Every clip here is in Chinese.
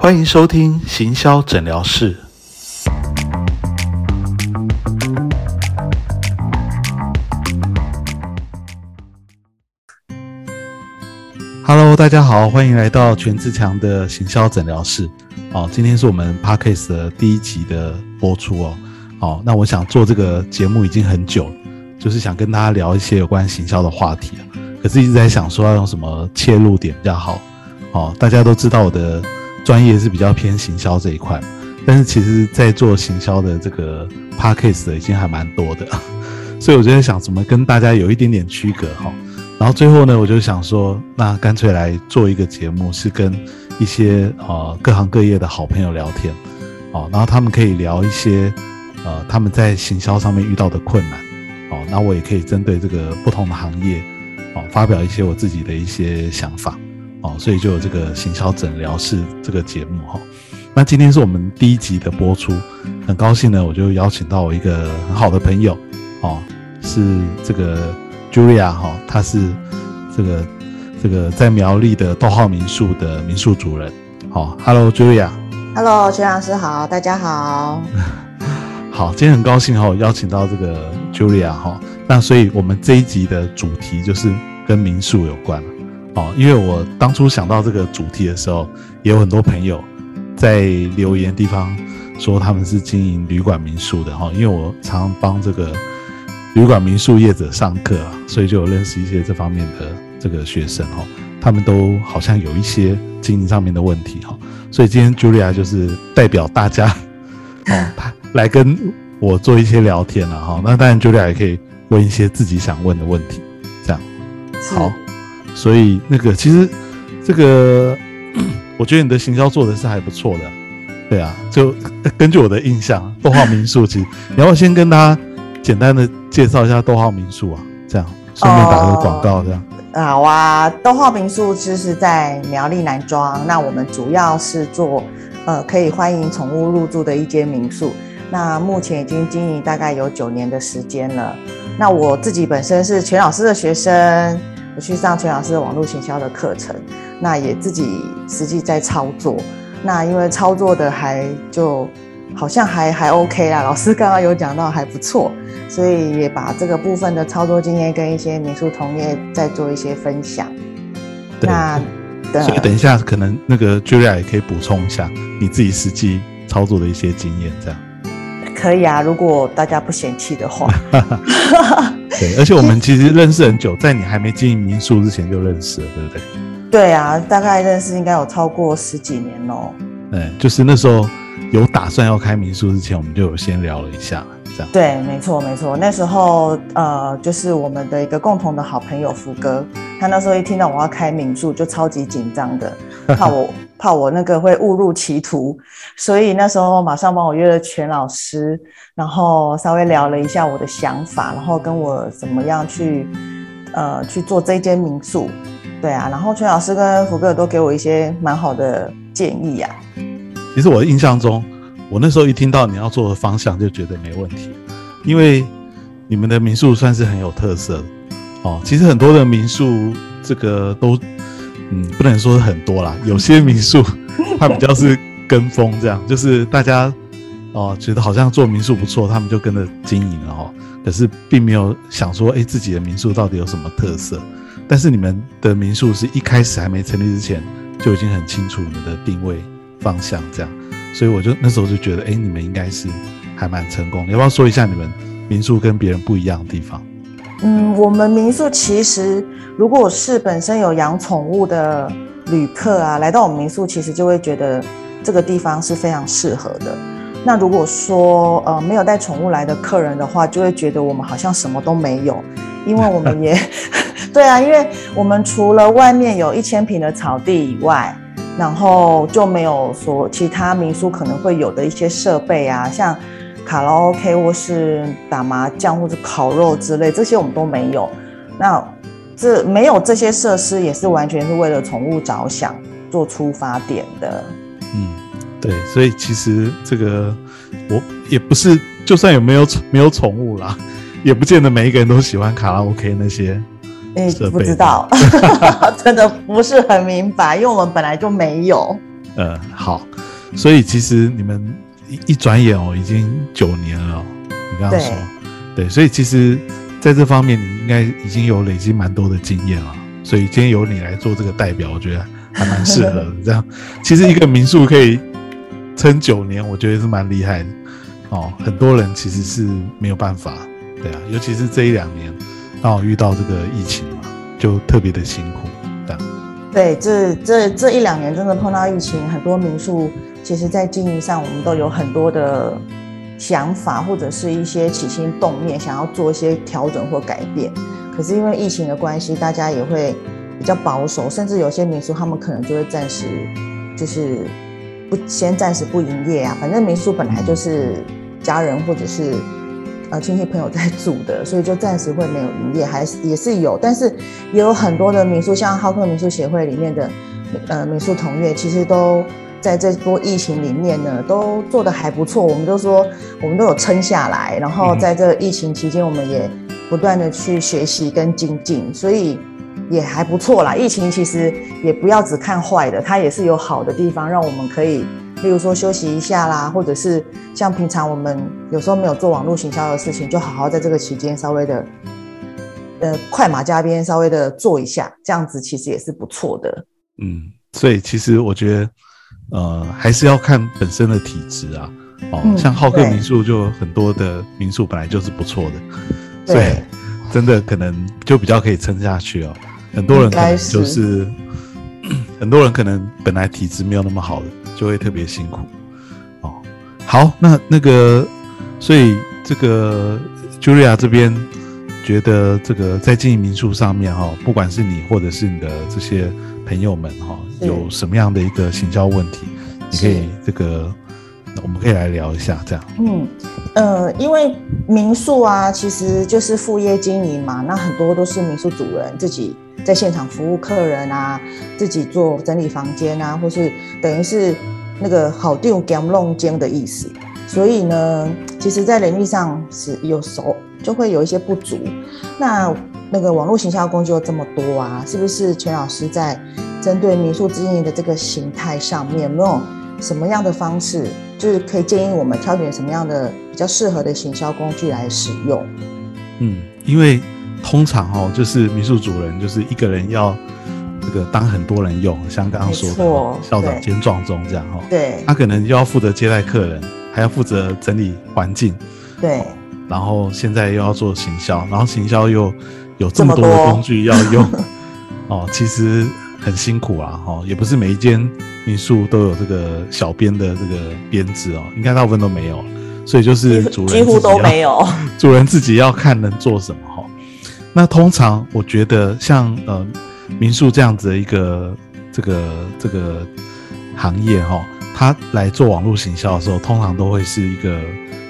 欢迎收听行销诊疗室。Hello，大家好，欢迎来到全志强的行销诊疗室。哦，今天是我们 Podcast 的第一集的播出哦。哦，那我想做这个节目已经很久，就是想跟大家聊一些有关行销的话题。可是一直在想说要用什么切入点比较好。哦，大家都知道我的专业是比较偏行销这一块，但是其实，在做行销的这个 Podcast 已经还蛮多的，所以我就在想怎么跟大家有一点点区隔哈。然后最后呢，我就想说，那干脆来做一个节目，是跟一些呃各行各业的好朋友聊天，哦，然后他们可以聊一些呃他们在行销上面遇到的困难，哦，那我也可以针对这个不同的行业，哦，发表一些我自己的一些想法，哦，所以就有这个行销诊疗室这个节目哈。那今天是我们第一集的播出，很高兴呢，我就邀请到我一个很好的朋友，哦，是这个。Julia 哈，她是这个这个在苗栗的逗号民宿的民宿主人。好，Hello Julia。Hello，徐老师好，大家好。好，今天很高兴哈，邀请到这个 Julia 哈。那所以我们这一集的主题就是跟民宿有关哦，因为我当初想到这个主题的时候，也有很多朋友在留言地方说他们是经营旅馆民宿的哈，因为我常常帮这个。旅馆民宿业者上课啊，所以就有认识一些这方面的这个学生哈，他们都好像有一些经营上面的问题哈，所以今天 Julia 就是代表大家哦，来跟我做一些聊天了哈。那当然 Julia 也可以问一些自己想问的问题，这样好。所以那个其实这个，我觉得你的行销做的是还不错的，对啊，就根据我的印象，逗号民宿其实 你要先跟大家简单的。介绍一下逗号民宿啊，这样顺便打个广告，这样好啊。逗号民宿就是在苗栗南庄，那我们主要是做呃可以欢迎宠物入住的一间民宿。那目前已经经营大概有九年的时间了。那我自己本身是全老师的学生，我去上全老师的网络行销的课程，那也自己实际在操作。那因为操作的还就。好像还还 OK 啦，老师刚刚有讲到还不错，所以也把这个部分的操作经验跟一些民宿同业再做一些分享。那所以等一下可能那个 Julia 也可以补充一下你自己实际操作的一些经验，这样可以啊，如果大家不嫌弃的话。对，而且我们其实认识很久，在你还没经营民宿之前就认识了，对不对？对啊，大概认识应该有超过十几年喽。嗯，就是那时候。有打算要开民宿之前，我们就有先聊了一下，这样对，没错没错。那时候呃，就是我们的一个共同的好朋友福哥，他那时候一听到我要开民宿，就超级紧张的，怕我怕我那个会误入歧途，所以那时候马上帮我约了全老师，然后稍微聊了一下我的想法，然后跟我怎么样去呃去做这间民宿，对啊，然后全老师跟福哥都给我一些蛮好的建议呀。其实我印象中，我那时候一听到你要做的方向，就觉得没问题，因为你们的民宿算是很有特色哦。其实很多的民宿，这个都，嗯，不能说很多啦，有些民宿它比较是跟风这样，就是大家哦觉得好像做民宿不错，他们就跟着经营了哦。可是并没有想说，哎，自己的民宿到底有什么特色？但是你们的民宿是一开始还没成立之前，就已经很清楚你们的定位。方向这样，所以我就那时候就觉得，哎，你们应该是还蛮成功。要不要说一下你们民宿跟别人不一样的地方？嗯，我们民宿其实，如果是本身有养宠物的旅客啊，来到我们民宿，其实就会觉得这个地方是非常适合的。那如果说呃没有带宠物来的客人的话，就会觉得我们好像什么都没有，因为我们也 对啊，因为我们除了外面有一千平的草地以外。然后就没有说其他民宿可能会有的一些设备啊，像卡拉 OK 或是打麻将或者烤肉之类，这些我们都没有。那这没有这些设施，也是完全是为了宠物着想做出发点的。嗯，对，所以其实这个我也不是，就算有没有没有宠物啦，也不见得每一个人都喜欢卡拉 OK 那些。哎，不知道，真的不是很明白，因为我们本来就没有。呃，好，所以其实你们一一转眼哦，已经九年了哦。你刚刚说，对，所以其实在这方面你应该已经有累积蛮多的经验了。所以今天由你来做这个代表，我觉得还蛮适合。这样，其实一个民宿可以撑九年，我觉得是蛮厉害的哦。很多人其实是没有办法，对啊，尤其是这一两年刚好遇到这个疫情嘛，就特别的辛苦。这样，对，这这这一两年真的碰到疫情，很多民宿其实在经营上，我们都有很多的想法，或者是一些起心动念，想要做一些调整或改变。可是因为疫情的关系，大家也会比较保守，甚至有些民宿他们可能就会暂时就是不先暂时不营业啊。反正民宿本来就是家人或者是呃亲戚朋友在住的，所以就暂时会没有营业，还是也是有，但是也有很多的民宿，像浩克民宿协会里面的呃民宿同业，其实都在这波疫情里面呢，都做得还不错。我们都说我们都有撑下来，然后在这疫情期间，我们也。不断的去学习跟精进，所以也还不错啦。疫情其实也不要只看坏的，它也是有好的地方，让我们可以，例如说休息一下啦，或者是像平常我们有时候没有做网络行销的事情，就好好在这个期间稍微的，呃，快马加鞭，稍微的做一下，这样子其实也是不错的。嗯，所以其实我觉得，呃，还是要看本身的体质啊。哦，像浩克民宿就很多的民宿本来就是不错的。对，真的可能就比较可以撑下去哦。很多人可能就是，很多人可能本来体质没有那么好的，就会特别辛苦哦。好，那那个，所以这个 Julia 这边觉得这个在经营民宿上面哈，不管是你或者是你的这些朋友们哈，有什么样的一个行销问题，你可以这个。我们可以来聊一下，这样。嗯，呃，因为民宿啊，其实就是副业经营嘛，那很多都是民宿主人自己在现场服务客人啊，自己做整理房间啊，或是等于是那个好定 m long 间的意思。所以呢，其实，在人力上是有时候就会有一些不足。那那个网络行销工具又这么多啊，是不是全老师在针对民宿经营的这个形态上面，有没有什么样的方式？就是可以建议我们挑选什么样的比较适合的行销工具来使用。嗯，因为通常哦，就是民宿主人就是一个人要这个当很多人用，像刚刚说的校长兼壮中这样哈。对。他可能又要负责接待客人，还要负责整理环境。对。然后现在又要做行销，然后行销又有这么多的工具要用，哦，其实。很辛苦啊，哈，也不是每一间民宿都有这个小编的这个编制哦，应该大部分都没有，所以就是主人几乎都没有，主人自己要看能做什么哈。那通常我觉得像呃民宿这样子的一个这个这个行业哈，他来做网络行销的时候，通常都会是一个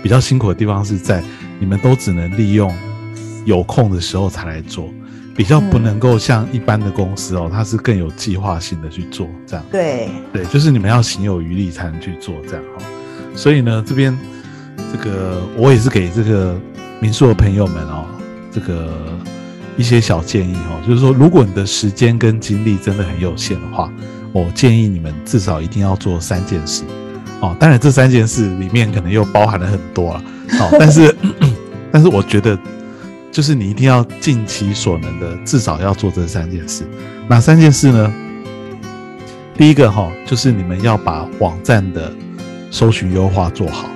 比较辛苦的地方，是在你们都只能利用有空的时候才来做。比较不能够像一般的公司哦，它是更有计划性的去做这样。对对，就是你们要行有余力才能去做这样哈。所以呢，这边这个我也是给这个民宿的朋友们哦，这个一些小建议哦，就是说，如果你的时间跟精力真的很有限的话，我建议你们至少一定要做三件事哦。当然，这三件事里面可能又包含了很多啊。哦，但是 但是我觉得。就是你一定要尽其所能的，至少要做这三件事。哪三件事呢？第一个哈，就是你们要把网站的搜寻优化做好。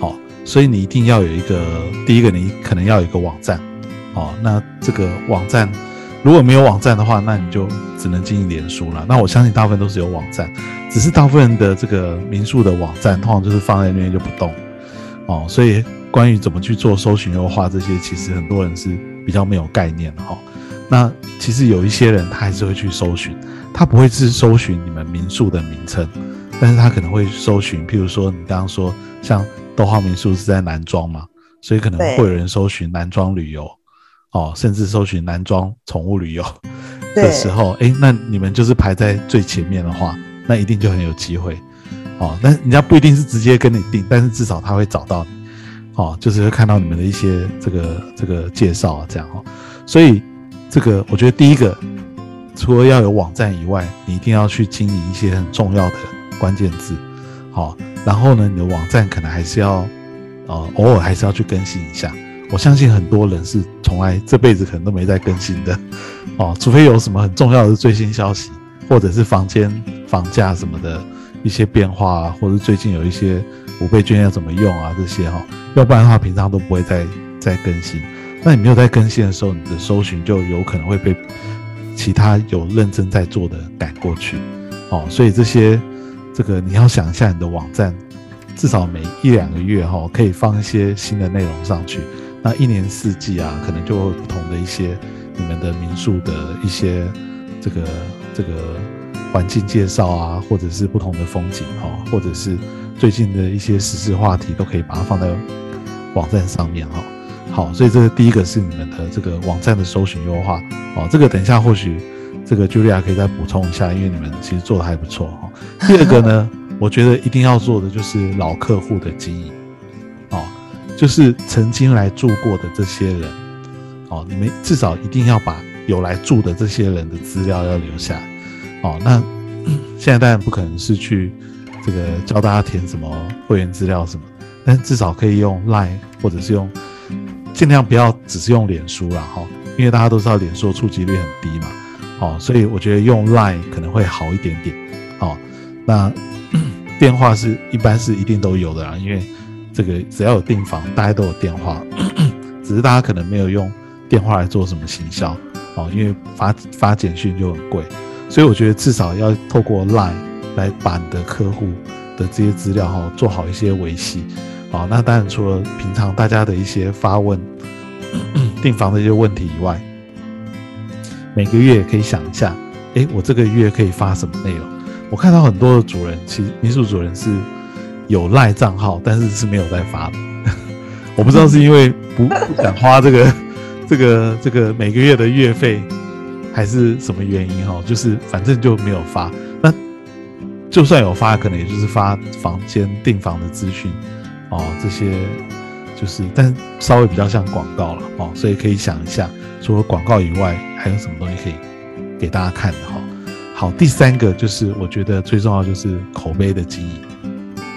好，所以你一定要有一个，第一个你可能要有一个网站。好，那这个网站如果没有网站的话，那你就只能经营脸书了。那我相信大部分都是有网站，只是大部分的这个民宿的网站通常就是放在那边就不动。哦，所以。关于怎么去做搜寻优化这些，其实很多人是比较没有概念的哈。那其实有一些人他还是会去搜寻，他不会是搜寻你们民宿的名称，但是他可能会搜寻，譬如说你刚刚说像豆花民宿是在南庄嘛，所以可能会有人搜寻南庄旅游，哦，甚至搜寻南庄宠物旅游的时候，哎，那你们就是排在最前面的话，那一定就很有机会，哦，但人家不一定是直接跟你订，但是至少他会找到你。哦，就是会看到你们的一些这个这个介绍啊，这样哈，所以这个我觉得第一个，除了要有网站以外，你一定要去经营一些很重要的关键字，好，然后呢，你的网站可能还是要，呃，偶尔还是要去更新一下。我相信很多人是从来这辈子可能都没在更新的，哦，除非有什么很重要的最新消息，或者是房间房价什么的一些变化啊，或者最近有一些五倍券要怎么用啊这些哈，要不然的话平常都不会再再更新。那你没有在更新的时候，你的搜寻就有可能会被其他有认真在做的赶过去，哦，所以这些这个你要想一下，你的网站至少每一两个月哈，可以放一些新的内容上去。那一年四季啊，可能就会不同的一些你们的民宿的一些这个这个环境介绍啊，或者是不同的风景哈，或者是最近的一些时事话题，都可以把它放在网站上面哈。好，所以这个第一个是你们的这个网站的搜寻优化哦。这个等一下或许这个 Julia 可以再补充一下，因为你们其实做的还不错哈。第二个呢，我觉得一定要做的就是老客户的经营哦，就是曾经来住过的这些人哦，你们至少一定要把有来住的这些人的资料要留下哦。那现在当然不可能是去这个教大家填什么会员资料什么，但至少可以用 Line 或者是用。尽量不要只是用脸书了哈，因为大家都知道脸书触及率很低嘛，哦，所以我觉得用 Line 可能会好一点点，哦，那 电话是一般是一定都有的啦，因为这个只要有订房，大家都有电话，只是大家可能没有用电话来做什么行销，哦，因为发发简讯就很贵，所以我觉得至少要透过 Line 来把你的客户的这些资料哈做好一些维系。好，那当然除了平常大家的一些发问、订房的一些问题以外，每个月可以想一下，哎，我这个月可以发什么内容？我看到很多的主人，其实民宿主人是有赖账号，但是是没有在发的。我不知道是因为不不想花这个、这个、这个每个月的月费，还是什么原因哈？就是反正就没有发。那就算有发，可能也就是发房间订房的资讯。哦，这些就是，但稍微比较像广告了哦，所以可以想一下，除了广告以外，还有什么东西可以给大家看的哈。好，第三个就是我觉得最重要就是口碑的经营。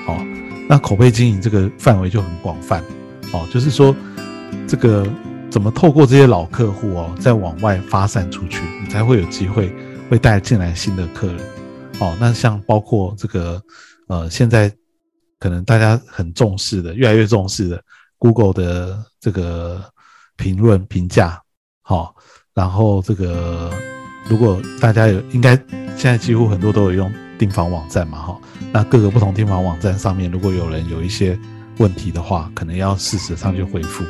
哦，那口碑经营这个范围就很广泛哦，就是说这个怎么透过这些老客户哦，再往外发散出去，你才会有机会会带进来新的客人。哦，那像包括这个呃现在。可能大家很重视的，越来越重视的，Google 的这个评论评价，好，然后这个如果大家有，应该现在几乎很多都有用订房网站嘛，哈，那各个不同订房网站上面，如果有人有一些问题的话，可能要适时上去回复，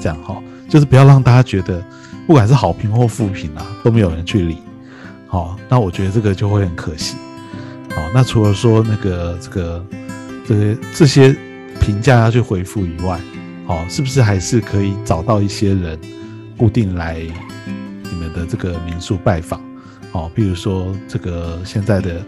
这样哈，就是不要让大家觉得不管是好评或负评啊，都没有人去理，好，那我觉得这个就会很可惜，好，那除了说那个这个。这些这些评价要去回复以外，哦，是不是还是可以找到一些人固定来你们的这个民宿拜访？哦，比如说这个现在的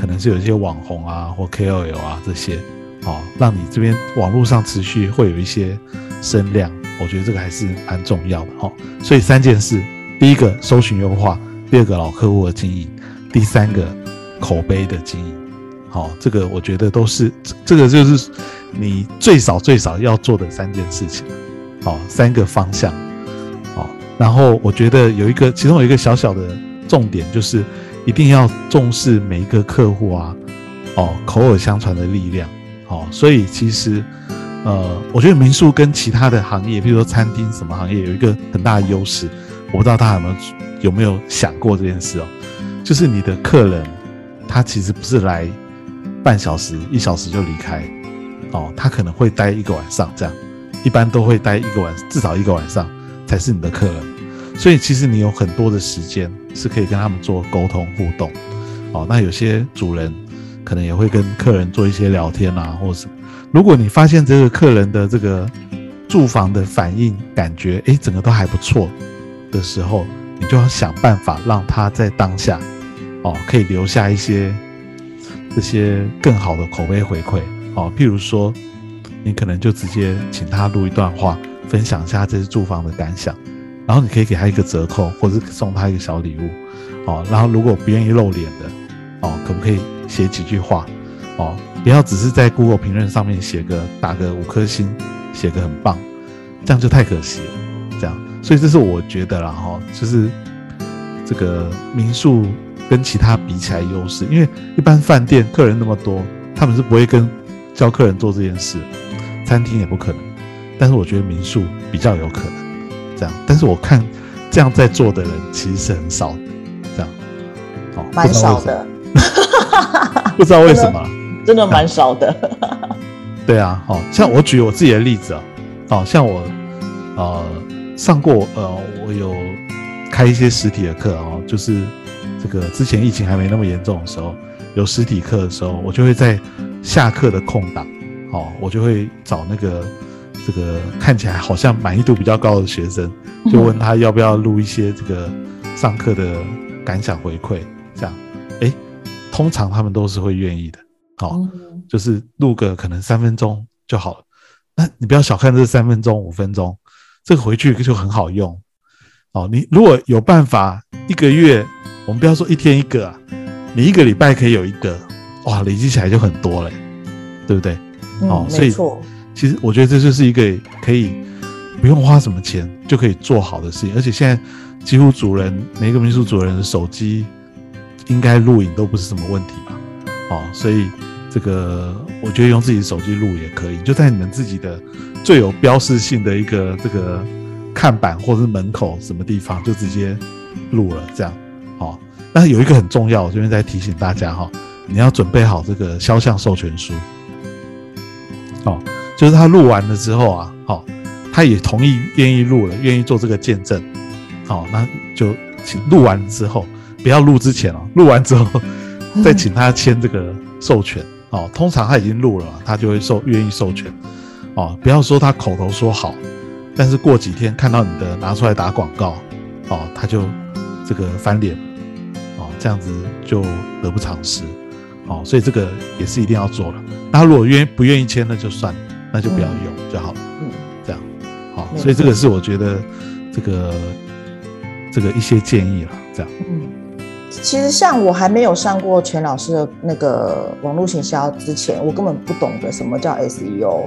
可能是有一些网红啊或 KOL 啊这些，哦，让你这边网络上持续会有一些声量，我觉得这个还是蛮重要的哦。所以三件事：第一个搜寻优化，第二个老客户的经营，第三个口碑的经营。好，这个我觉得都是这个就是你最少最少要做的三件事情，好，三个方向，好，然后我觉得有一个，其中有一个小小的重点就是一定要重视每一个客户啊，哦，口耳相传的力量，好，所以其实呃，我觉得民宿跟其他的行业，比如说餐厅什么行业，有一个很大的优势，我不知道大家有没有有没有想过这件事哦，就是你的客人他其实不是来。半小时、一小时就离开，哦，他可能会待一个晚上，这样，一般都会待一个晚，至少一个晚上才是你的客人。所以其实你有很多的时间是可以跟他们做沟通互动，哦，那有些主人可能也会跟客人做一些聊天啊，或者什么。如果你发现这个客人的这个住房的反应感觉，诶，整个都还不错的时候，你就要想办法让他在当下，哦，可以留下一些。这些更好的口碑回馈，哦，譬如说，你可能就直接请他录一段话，分享一下这次住房的感想，然后你可以给他一个折扣，或者是送他一个小礼物，哦，然后如果不愿意露脸的，哦，可不可以写几句话，哦，不要只是在 Google 评论上面写个打个五颗星，写个很棒，这样就太可惜了。这样，所以这是我觉得啦哈，就是这个民宿跟其他比起来优势，因为一般饭店客人那么多，他们是不会跟教客人做这件事，餐厅也不可能。但是我觉得民宿比较有可能这样，但是我看这样在做的人其实是很少的，这样，哦，蛮少的，不知道为什么，真的蛮少的。对啊，好像我举我自己的例子啊，好像我呃上过呃我有开一些实体的课哦，就是这个之前疫情还没那么严重的时候，有实体课的时候，我就会在下课的空档，哦，我就会找那个。这个看起来好像满意度比较高的学生，就问他要不要录一些这个上课的感想回馈，这样，哎，通常他们都是会愿意的，好，就是录个可能三分钟就好了。那你不要小看这三分钟、五分钟，这个回去就很好用。哦，你如果有办法一个月，我们不要说一天一个啊，你一个礼拜可以有一个，哇，累积起来就很多嘞，对不对？哦，所以。其实我觉得这就是一个可以不用花什么钱就可以做好的事情，而且现在几乎主人每个民宿主人的手机应该录影都不是什么问题吧？哦，所以这个我觉得用自己的手机录也可以，就在你们自己的最有标识性的一个这个看板或者是门口什么地方就直接录了，这样好。那有一个很重要，我这边再提醒大家哈，你要准备好这个肖像授权书，哦。就是他录完了之后啊，好，他也同意愿意录了，愿意做这个见证，好，那就请录完之后，不要录之前哦，录完之后再请他签这个授权，哦，通常他已经录了，他就会授愿意授权，哦，不要说他口头说好，但是过几天看到你的拿出来打广告，哦，他就这个翻脸，哦，这样子就得不偿失，哦，所以这个也是一定要做了。那如果愿不愿意签，那就算了。那就不要用就好了。嗯，这样好，所以这个是我觉得这个这个一些建议了。这样，嗯，其实像我还没有上过全老师的那个网络行销之前，我根本不懂得什么叫 SEO，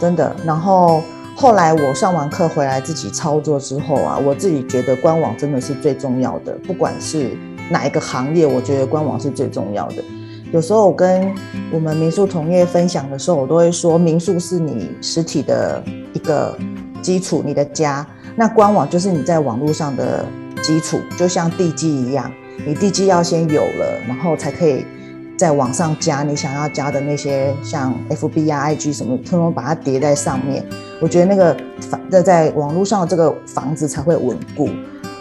真的。然后后来我上完课回来自己操作之后啊，我自己觉得官网真的是最重要的，不管是哪一个行业，我觉得官网是最重要的。有时候我跟我们民宿同业分享的时候，我都会说，民宿是你实体的一个基础，你的家。那官网就是你在网络上的基础，就像地基一样，你地基要先有了，然后才可以在网上加你想要加的那些，像 FB 啊、IG 什么，通通把它叠在上面。我觉得那个房在在网络上的这个房子才会稳固。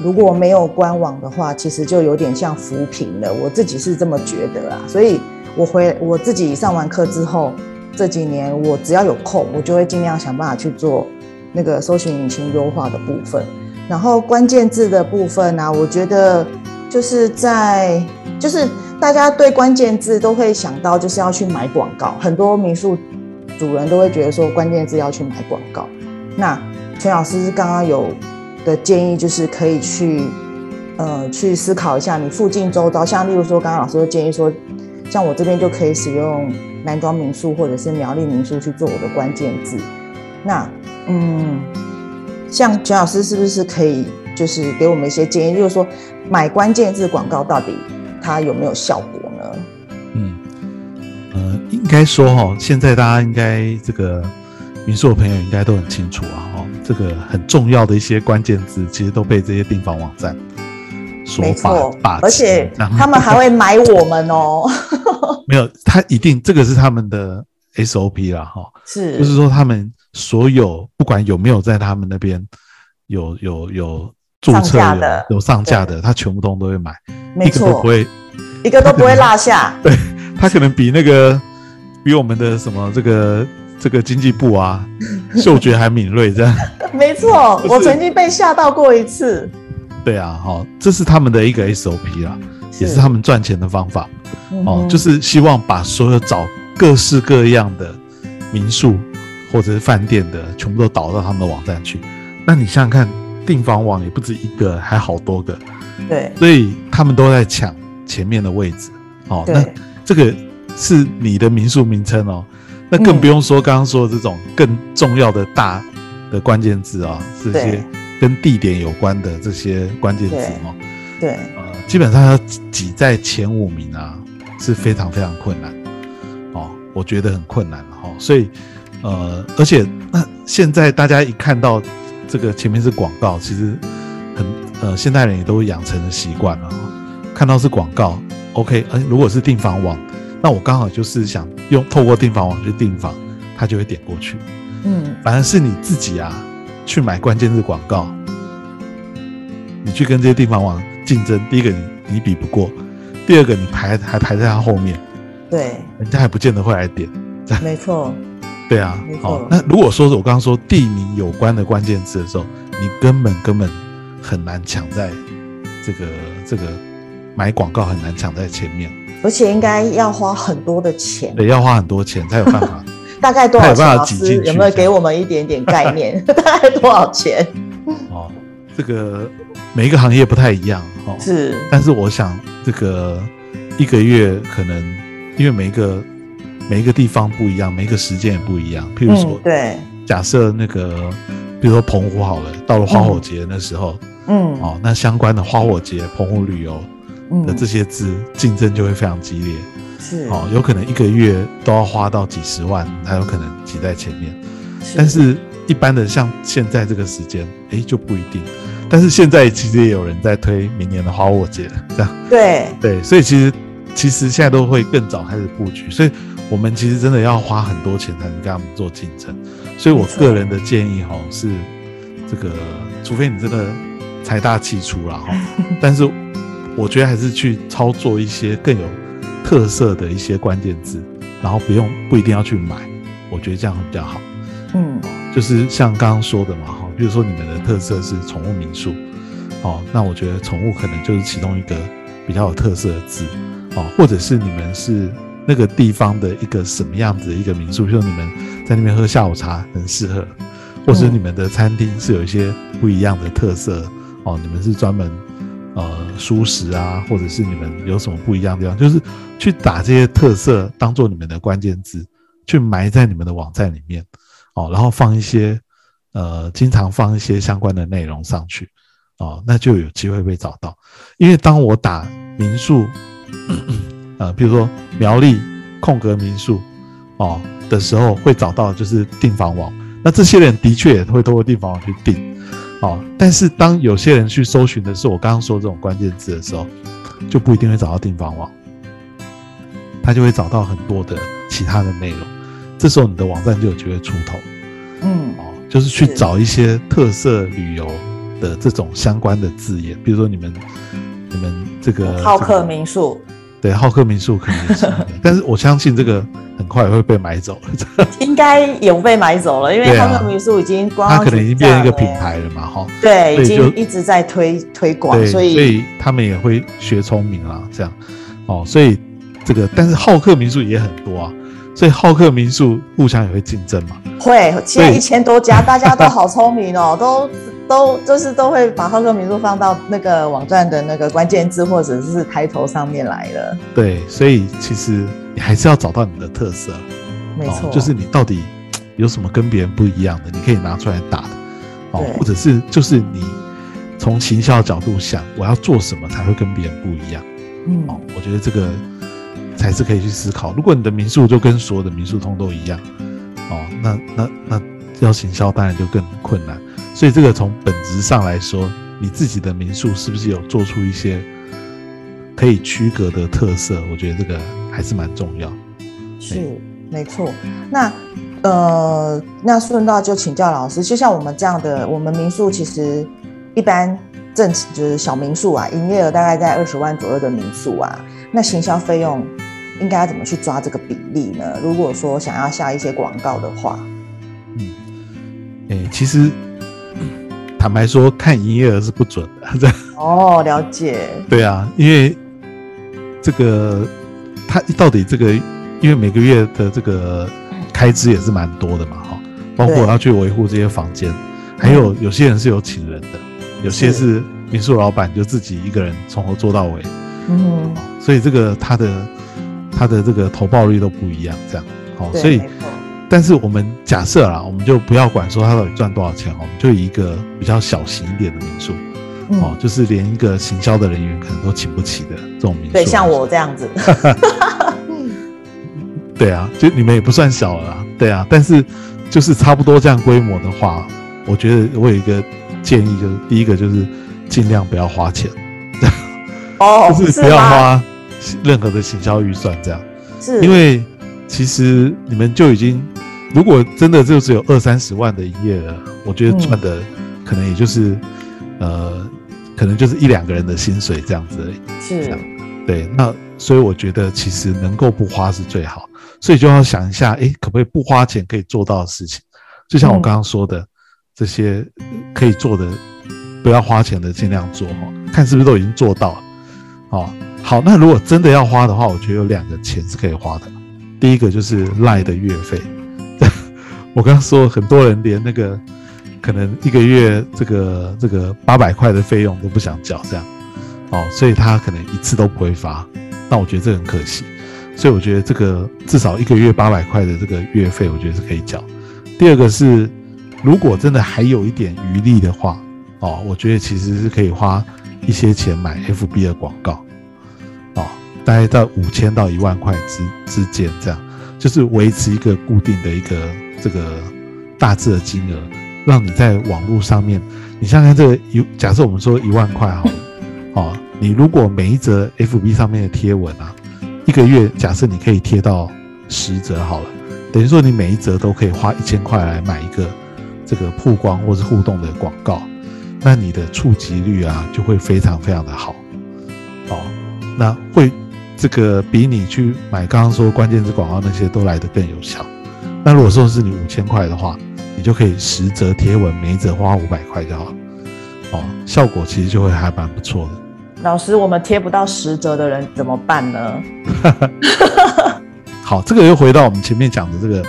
如果没有官网的话，其实就有点像浮萍了。我自己是这么觉得啊，所以我回我自己上完课之后，这几年我只要有空，我就会尽量想办法去做那个搜寻引擎优化的部分。然后关键字的部分呢，我觉得就是在就是大家对关键字都会想到就是要去买广告，很多民宿主人都会觉得说关键字要去买广告。那全老师刚刚有。的建议就是可以去，呃，去思考一下你附近周遭，像例如说，刚刚老师的建议说，像我这边就可以使用男装民宿或者是苗栗民宿去做我的关键字。那，嗯，像全老师是不是可以就是给我们一些建议，就是说买关键字广告到底它有没有效果呢？嗯，呃，应该说哈，现在大家应该这个民宿的朋友应该都很清楚啊。哦这个很重要的一些关键字，其实都被这些订房网站所把把而且他们还会买我们哦。没有，他一定这个是他们的 SOP 啦，哈，是，就是说他们所有不管有没有在他们那边有有有注册的有上架的，他全部都都会买，一个都不会，一个都不会落下。对他可能比那个比我们的什么这个。这个经济部啊，嗅觉还敏锐，这样 没错。我曾经被吓到过一次。对啊，好，这是他们的一个 SOP 啦，也是他们赚钱的方法。哦，就是希望把所有找各式各样的民宿或者是饭店的，全部都导到他们的网站去。那你想想看，订房网也不止一个，还好多个。对，所以他们都在抢前面的位置。哦，那这个。是你的民宿名称哦，那更不用说刚刚说的这种更重要的大的关键字啊，这些跟地点有关的这些关键字哦，对，呃，基本上要挤在前五名啊，是非常非常困难。哦，我觉得很困难哈，所以呃，而且那现在大家一看到这个前面是广告，其实很呃，现代人也都养成了习惯了，看到是广告，OK，哎，如果是订房网。那我刚好就是想用透过订房网去订房，他就会点过去。嗯，反而是你自己啊，去买关键字广告，你去跟这些订房网竞争。第一个你你比不过，第二个你排还排在他后面，对，人家还不见得会来点。没错，对啊，好。那如果说是我刚刚说地名有关的关键字的时候，你根本根本很难抢在这个这个买广告很难抢在前面。而且应该要花很多的钱，对，要花很多钱才有办法。大概多少钱？老师有没有给我们一点点概念？大概多少钱？哦，这个每一个行业不太一样哦。是，但是我想这个一个月可能因为每一个每一个地方不一样，每一个时间也不一样。譬如说，对，假设那个比如说澎湖好了，到了花火节那时候，嗯，哦，那相关的花火节、澎湖旅游。的这些字竞争就会非常激烈，是哦，有可能一个月都要花到几十万，才有可能挤在前面。但是一般的像现在这个时间，哎就不一定。但是现在其实也有人在推明年的花火节，这样对对，所以其实其实现在都会更早开始布局，所以我们其实真的要花很多钱才能跟他们做竞争。所以我个人的建议哈是，这个除非你真的财大气粗了哈，但是。我觉得还是去操作一些更有特色的一些关键字，然后不用不一定要去买，我觉得这样会比较好。嗯，就是像刚刚说的嘛，哈，比如说你们的特色是宠物民宿，哦，那我觉得宠物可能就是其中一个比较有特色的字，哦，或者是你们是那个地方的一个什么样子的一个民宿，比如说你们在那边喝下午茶很适合，或者你们的餐厅是有一些不一样的特色，哦，你们是专门。呃，舒适啊，或者是你们有什么不一样的地方，就是去打这些特色当做你们的关键字，去埋在你们的网站里面，哦，然后放一些呃，经常放一些相关的内容上去，哦，那就有机会被找到。因为当我打民宿，呃，比如说苗栗空格民宿，哦的时候，会找到就是订房网，那这些人的确也会通过订房网去订。哦，但是当有些人去搜寻的是我刚刚说这种关键字的时候，就不一定会找到订房网，他就会找到很多的其他的内容，这时候你的网站就有机会出头。嗯，哦，就是去找一些特色旅游的这种相关的字眼，比如说你们你们这个好客民宿。对，好客民宿可能是，但是我相信这个很快会被买走了。应该有被买走了，因为好客民宿已经光它可能已经变成一个品牌了嘛，哈。对，已经一直在推推广，所以所以他们也会学聪明啦，这样哦。所以这个，但是好客民宿也很多啊，所以好客民宿互相也会竞争嘛。会，现在一千多家，大家都好聪明哦，都。都就是都会把好客民宿放到那个网站的那个关键字或者是抬头上面来了。对，所以其实你还是要找到你的特色，没错，就是你到底有什么跟别人不一样的，你可以拿出来打的，哦，或者是就是你从行销角度想，我要做什么才会跟别人不一样？嗯，哦，我觉得这个才是可以去思考。如果你的民宿就跟所有的民宿通都一样，哦，那那那要行销当然就更困难。所以这个从本质上来说，你自己的民宿是不是有做出一些可以区隔的特色？我觉得这个还是蛮重要。是，没错。那呃，那顺道就请教老师，就像我们这样的，我们民宿其实一般正就是小民宿啊，营业额大概在二十万左右的民宿啊，那行销费用应该要怎么去抓这个比例呢？如果说想要下一些广告的话，嗯，哎，其实。坦白说，看营业额是不准的。这哦，了解。对啊，因为这个他到底这个，因为每个月的这个开支也是蛮多的嘛，哈。包括要去维护这些房间，还有有些人是有请人的，有些是民宿老板就自己一个人从头做到尾。嗯。所以这个他的它的这个投报率都不一样，这样，好，所以但是我们假设啦，我们就不要管说它到底赚多少钱，我们就以一个比较小型一点的民宿，哦，嗯，就是连一个行销的人员可能都请不起的这种民宿，对，像我这样子，对啊，就你们也不算小了啦，对啊，但是就是差不多这样规模的话，我觉得我有一个建议，就是第一个就是尽量不要花钱，哦，就是不要？花任何的行销预算，这样，是，因为其实你们就已经，如果真的就只有二三十万的营业额，我觉得赚的可能也就是，呃，可能就是一两个人的薪水这样子而已。是，对，那所以我觉得其实能够不花是最好，所以就要想一下，诶，可不可以不花钱可以做到的事情？就像我嗯刚刚说的，这些呃可以做的，不要花钱的尽量做哈，看是不是都已经做到了。哦，好，那如果真的要花的话，我觉得有两个钱是可以花的。第一个就是赖的月费，我刚刚说很多人连那个可能一个月这个这个八百块的费用都不想缴，这样。哦，所以他可能一次都不会发，那我觉得这很可惜，所以我觉得这个至少一个月八百块的这个月费，我觉得是可以缴。第二个是，如果真的还有一点余力的话，哦，我觉得其实是可以花一些钱买 FB 的广告，大概在五千到一万块之之间，这样就是维持一个固定的一个这个大致的金额，让你在网络上面，你想想看这个一，假设我们说一万块好了。哦，你如果每一则 FB 上面的贴文啊，一个月假设你可以贴到十则好了，等于说你每一则都可以花一千块来买一个这个曝光或是互动的广告，那你的触及率啊就会非常非常的好。哦，那会这个比你去买刚刚说关键字广告那些都来得更有效。那如果说是你五千块的话，你就可以十折贴文，每一则花五百块就好了。哦，效果其实就会还蛮不错的。老师，我们贴不到十折的人怎么办呢？好，这个又回到我们前面讲的这个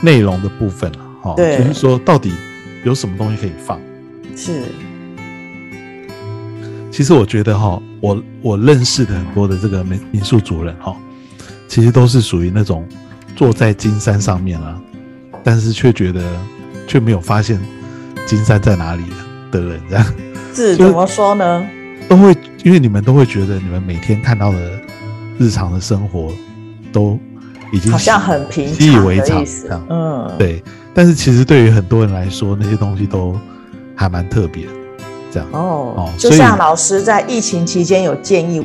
内容的部分了。哈、对就是说到底有什么东西可以放？是，其实我觉得哈，我我认识的很多的这个民民宿主人哈，其实都是属于那种坐在金山上面啊，但是却觉得却没有发现金山在哪里的人，这样是怎么说呢？都会，因为你们都会觉得你们每天看到的日常的生活都已经好像很平习以为常这样。嗯，对，但是其实对于很多人来说，那些东西都还蛮特别的，这样。哦哦，就像老师在疫情期间有建议，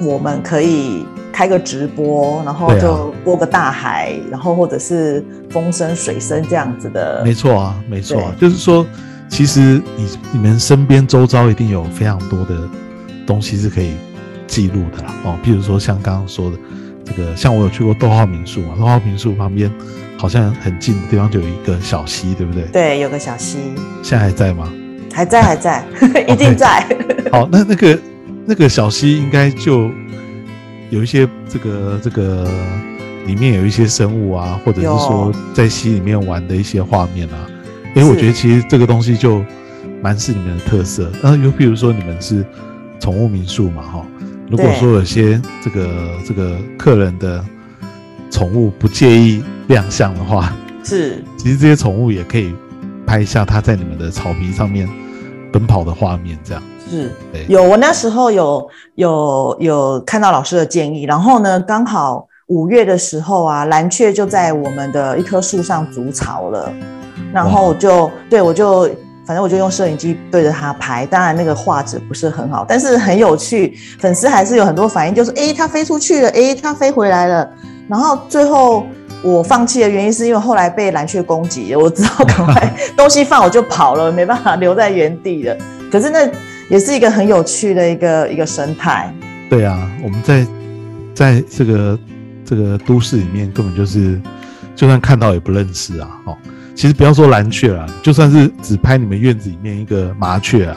我们可以开个直播，然后就播个大海，然后或者是风声、水声这样子的。没错啊，没错啊，就是说，其实你你们身边周遭一定有非常多的东西是可以记录的啦。哦，比如说像刚刚说的这个，像我有去过逗号民宿嘛，逗号民宿旁边好像很近的地方就有一个小溪，对不对？对，有个小溪，现在还在吗？还在，还在，一定在。好，那那个那个小溪应该就有一些这个这个里面有一些生物啊，或者是说在溪里面玩的一些画面啊。因为我觉得其实这个东西就蛮是你们的特色。那又比如说你们是宠物民宿嘛，哈，如果说有些这个这个客人的宠物不介意亮相的话，是，其实这些宠物也可以拍一下它在你们的草皮上面奔跑的画面，这样。是。有，我那时候有有有看到老师的建议，然后呢，刚好五月的时候啊，蓝雀就在我们的一棵树上筑巢了，然后我就对我就反正我就用摄影机对着它拍，当然那个画质不是很好，但是很有趣，粉丝还是有很多反应，就是诶，它飞出去了，诶，它飞回来了，然后最后。我放弃的原因是因为后来被蓝雀攻击了，我只好赶快东西放我就跑了，没办法留在原地了。可是那也是一个很有趣的一个一个生态。对啊，我们在在这个这个都市里面，根本就是就算看到也不认识啊。哦，其实不要说蓝雀啦，就算是只拍你们院子里面一个麻雀啊，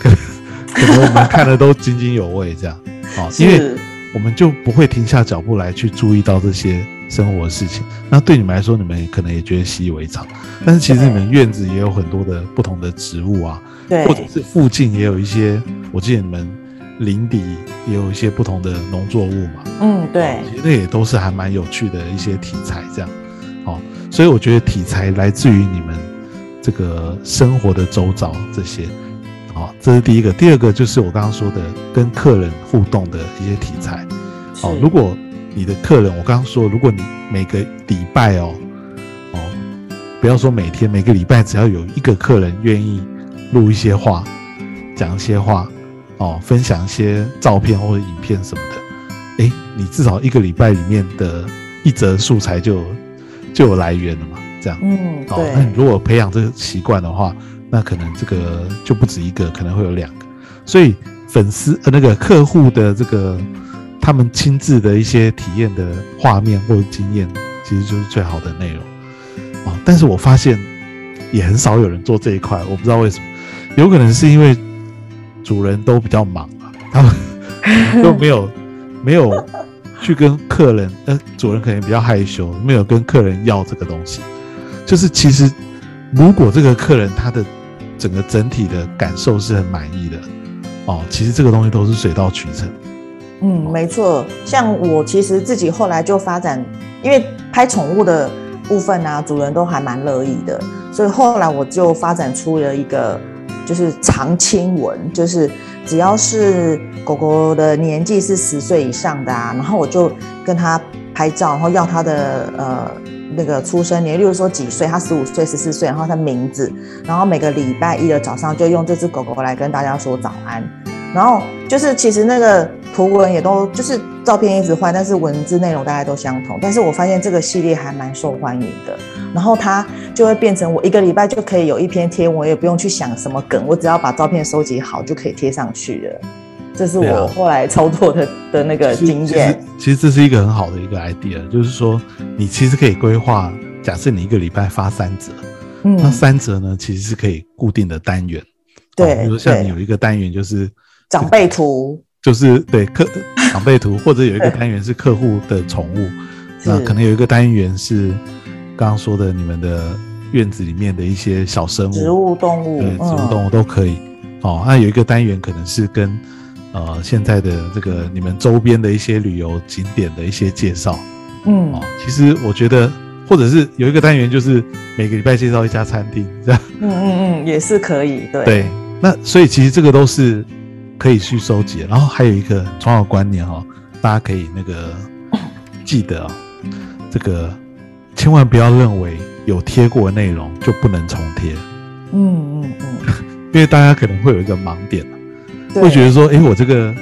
可 可能我们看的都津津有味这样。哦，因为是我们就不会停下脚步来去注意到这些生活的事情。那对你们来说，你们可能也觉得习以为常，但是其实你们院子也有很多的不同的植物啊，对。或者是附近也有一些，我记得你们林底也有一些不同的农作物嘛，嗯，对，其实那也都是还蛮有趣的一些题材，这样，哦，所以我觉得题材来自于你们这个生活的周遭这些，好，这是第一个。第二个就是我刚刚说的跟客人互动的一些题材，哦，如果你的客人，我刚刚说，如果你每个礼拜哦，哦，不要说每天，每个礼拜只要有一个客人愿意录一些话，讲一些话。哦，分享一些照片或者影片什么的，哎，你至少一个礼拜里面的一则素材就就有来源了嘛？这样，嗯，哦，那你如果培养这个习惯的话，那可能这个就不止一个，可能会有两个。所以粉丝呃那个客户的这个他们亲自的一些体验的画面或者经验，其实就是最好的内容啊。但是我发现也很少有人做这一块，我不知道为什么，有可能是因为。主人都比较忙啊，他们 都没有没有去跟客人，呃，主人可能比较害羞，没有跟客人要这个东西。就是其实，如果这个客人他的整个整体的感受是很满意的，哦，其实这个东西都是水到渠成。嗯，没错。像我其实自己后来就发展，因为拍宠物的部分啊，主人都还蛮乐意的，所以后来我就发展出了一个。就是常青文，就是只要是狗狗的年纪是十岁以上的啊，然后我就跟他拍照，然后要他的呃那个出生年，例如说几岁，他十五岁、十四岁，然后他名字，然后每个礼拜一的早上就用这只狗狗来跟大家说早安，然后就是其实那个图文也都就是照片一直换，但是文字内容大概都相同，但是我发现这个系列还蛮受欢迎的。然后它就会变成我一个礼拜就可以有一篇贴文，也不用去想什么梗，我只要把照片收集好就可以贴上去了。这是我后来操作的 的那个经验。其实这是一个很好的一个 idea，就是说你其实可以规划，假设你一个礼拜发三折，嗯，那三折呢其实是可以固定的单元。对，比如像你有一个单元就是长辈图，就是对客 长辈图，或者有一个单元是客户的宠物，那可能有一个单元是。刚刚说的，你们的院子里面的一些小生物、植物、动物，对，植物、动物都可以。哦，那有一个单元可能是跟呃现在的这个你们周边的一些旅游景点的一些介绍。嗯，哦，其实我觉得，或者是有一个单元就是每个礼拜介绍一家餐厅，这样。嗯嗯嗯，也是可以。对。对，那所以其实这个都是可以去收集。然后还有一个重要观念哈，大家可以那个 记得啊，这个。千万不要认为有贴过内容就不能重贴，嗯嗯嗯，因为大家可能会有一个盲点，会觉得说，哎，我这个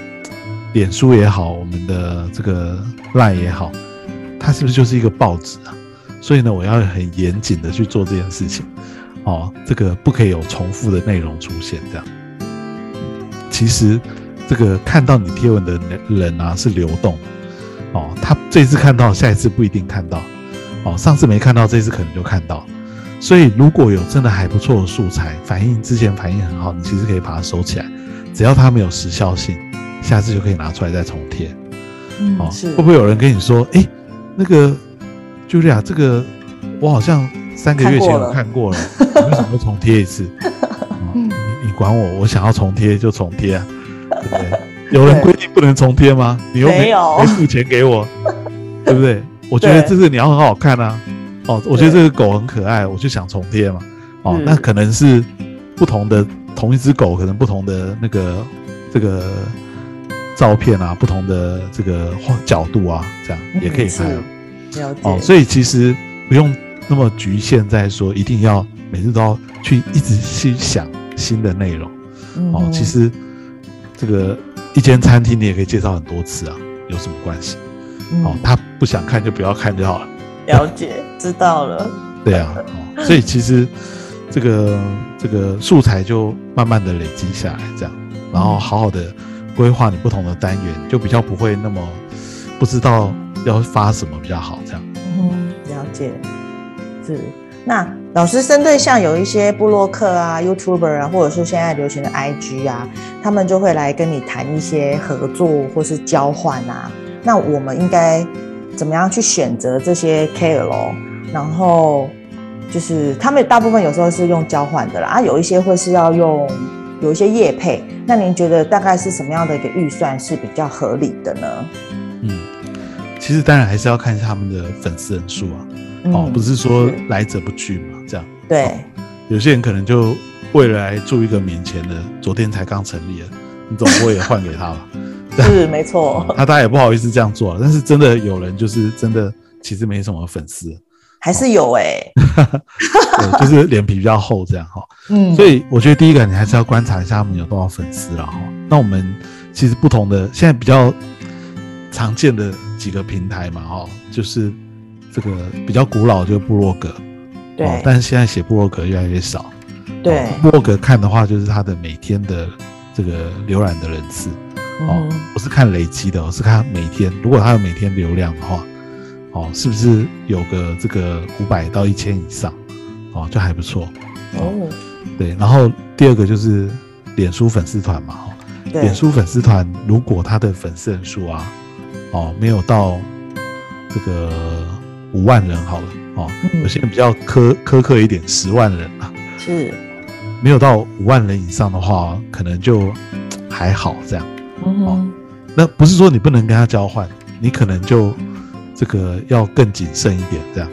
脸书也好，我们的这个 line 也好，它是不是就是一个报纸啊？所以呢，我要很严谨的去做这件事情，哦，这个不可以有重复的内容出现，这样。其实这个看到你贴文的人啊是流动，哦，他这次看到，下一次不一定看到。哦，上次没看到，这次可能就看到。所以如果有真的还不错的素材，反应之前反应很好，你其实可以把它收起来。只要它没有时效性，下次就可以拿出来再重贴。嗯，是。会不会有人跟你说，哎，那个 Julia，这个我好像三个月前有看过了，为什么重贴一次？你你管我，我想要重贴就重贴啊，对不对？有人规定不能重贴吗？你又没没付钱给我，对不对？我觉得这个鸟很好看啊，哦，我觉得这个狗很可爱，我就想重贴嘛，哦，那可能是不同的同一只狗，可能不同的那个这个照片啊，不同的这个角度啊，这样也可以拍，哦，所以其实不用那么局限在说一定要每次都要去一直去想新的内容，哦，其实这个一间餐厅你也可以介绍很多次啊，有什么关系？哦，他不想看就不要看就好了。了解，知道了。对啊，哦，所以其实这个这个素材就慢慢的累积下来，这样，然后好好的规划你不同的单元，就比较不会那么不知道要发什么比较好，这样。嗯，了解。是，那老师针对像有一些布洛克啊、YouTuber 啊，或者是现在流行的 IG 啊，他们就会来跟你谈一些合作或是交换啊。那我们应该怎么样去选择这些 KOL？然后就是他们大部分有时候是用交换的啦，啊，有一些会是要用有一些业配，那您觉得大概是什么样的一个预算是比较合理的呢？嗯，其实当然还是要看一下他们的粉丝人数啊，哦，不是说来者不拒嘛，这样。对，有些人可能就为了来住一个免钱的，昨天才刚成立的，你总不会也换给他吧？是没错，他大家也不好意思这样做，但是真的有人就是真的其实没什么粉丝。还是有哎，对，就是脸皮比较厚这样哈。嗯，所以我觉得第一个你还是要观察一下他们有多少粉丝了哈。那我们其实不同的现在比较常见的几个平台嘛哈，就是这个比较古老就是部落格，对，但是现在写部落格越来越少，对，部落格看的话就是他的每天的这个浏览的人次，哦，不是看累积的，我是看每天，如果他有每天流量的话。哦，是不是有个这个五百到一千以上，哦，就还不错。哦。对，然后第二个就是脸书粉丝团嘛，哈，脸书粉丝团如果他的粉丝人数啊，哦，没有到这个五万人好了，哦，有些人比较苛苛刻一点，十万人啊，是，没有到五万人以上的话，可能就还好这样。哦，那不是说你不能跟他交换，你可能就。这个要更谨慎一点，这样。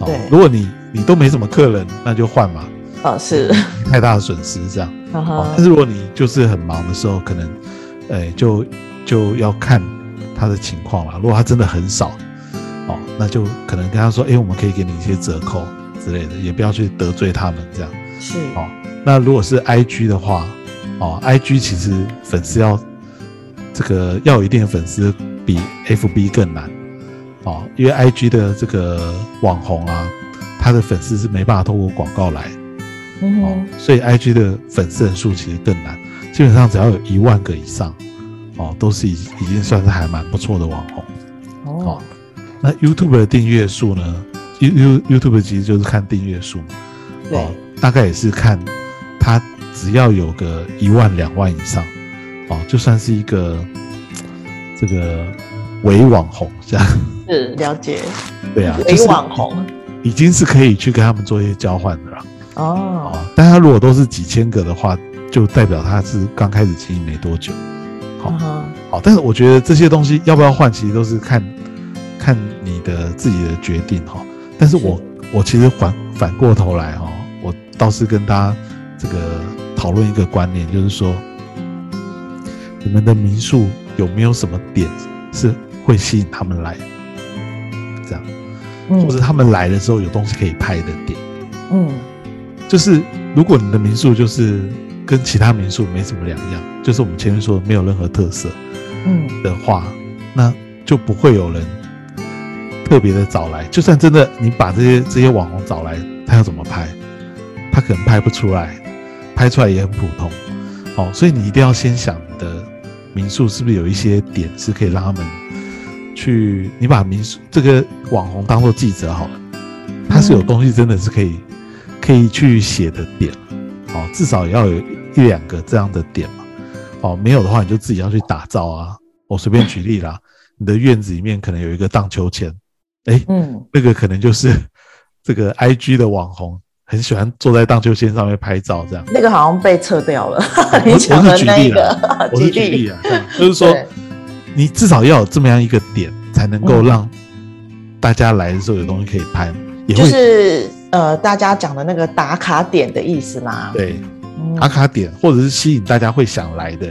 对，如果你你都没什么客人，那就换嘛。哦，是。太大的损失，这样。但是如果你就是很忙的时候，可能，哎，就就要看他的情况了。如果他真的很少，哦，那就可能跟他说，哎，我们可以给你一些折扣之类的，也不要去得罪他们，这样。是。哦，那如果是 I G 的话，哦，I G 其实粉丝要这个要有一定的粉丝，比 F B 更难。哦，因为 I G 的这个网红啊，他的粉丝是没办法透过广告来，哦，所以 I G 的粉丝人数其实更难。基本上只要有一万个以上，哦，都是已已经算是还蛮不错的网红。哦，那 YouTube 的订阅数呢？You You YouTube 其实就是看订阅数，哦，大概也是看他只要有个一万两万以上，哦，就算是一个这个伪网红这样。是了解，对啊，伪网红已经是可以去跟他们做一些交换的了。哦，但他如果都是几千个的话，就代表他是刚开始经营没多久。好，好，但是我觉得这些东西要不要换，其实都是看看你的自己的决定哈。但是我我其实反反过头来哈，我倒是跟大家这个讨论一个观念，就是说，你们的民宿有没有什么点是会吸引他们来？这样，或者他们来的时候有东西可以拍的点，嗯，就是如果你的民宿就是跟其他民宿没什么两样，就是我们前面说的没有任何特色，嗯的话，那就不会有人特别的找来。就算真的你把这些这些网红找来，他要怎么拍？他可能拍不出来，拍出来也很普通。哦，所以你一定要先想你的民宿是不是有一些点是可以让他们。去，你把民宿这个网红当做记者好了，他是有东西真的是可以可以去写的点，哦，至少也要有一两个这样的点嘛，哦，没有的话你就自己要去打造啊。我随便举例啦，你的院子里面可能有一个荡秋千，哎，嗯，那个可能就是 这个 I G 的网红很喜欢坐在荡秋千上面拍照这样。那个好像被撤掉了，我是举例了，我是举例啊，就是说。你至少要有这么样一个点，才能够让大家来的时候有东西可以拍，也就是呃，大家讲的那个打卡点的意思嘛。对，打卡点或者是吸引大家会想来的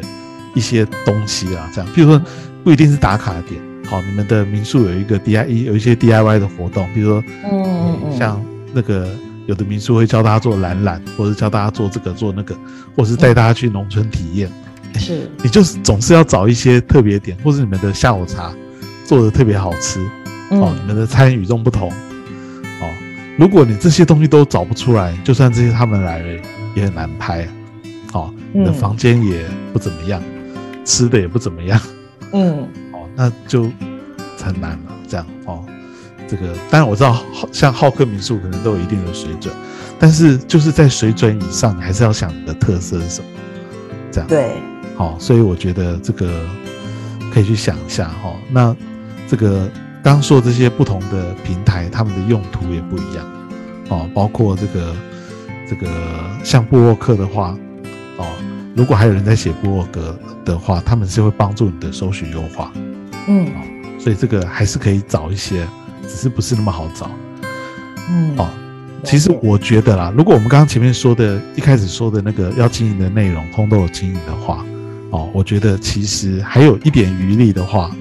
一些东西啊，这样，比如说不一定是打卡点，好，你们的民宿有一个 D I E 有一些 D I Y 的活动，比如说，嗯嗯，像那个有的民宿会教大家做懒懒，或者教大家做这个做那个，或是带大家去农村体验。是，你就是总是要找一些特别点，或是你们的下午茶做的特别好吃，哦，你们的餐与众不同，哦，如果你这些东西都找不出来，就算这些他们来了也很难拍，哦，你的房间也不怎么样，吃的也不怎么样，嗯，哦，那就很难了，这样哦，这个当然我知道，像好客民宿可能都有一定的水准，但是就是在水准以上，你还是要想你的特色是什么，这样。对。好，所以我觉得这个可以去想一下哈。那这个刚说这些不同的平台，他们的用途也不一样哦。包括这个这个像布洛克的话，哦，如果还有人在写布洛格的话，他们是会帮助你的搜寻优化，嗯所以这个还是可以找一些，只是不是那么好找。嗯，哦其实我觉得啦，如果我们刚刚前面说的，一开始说的那个要经营的内容，通都有经营的话，哦，我觉得其实还有一点余力的话，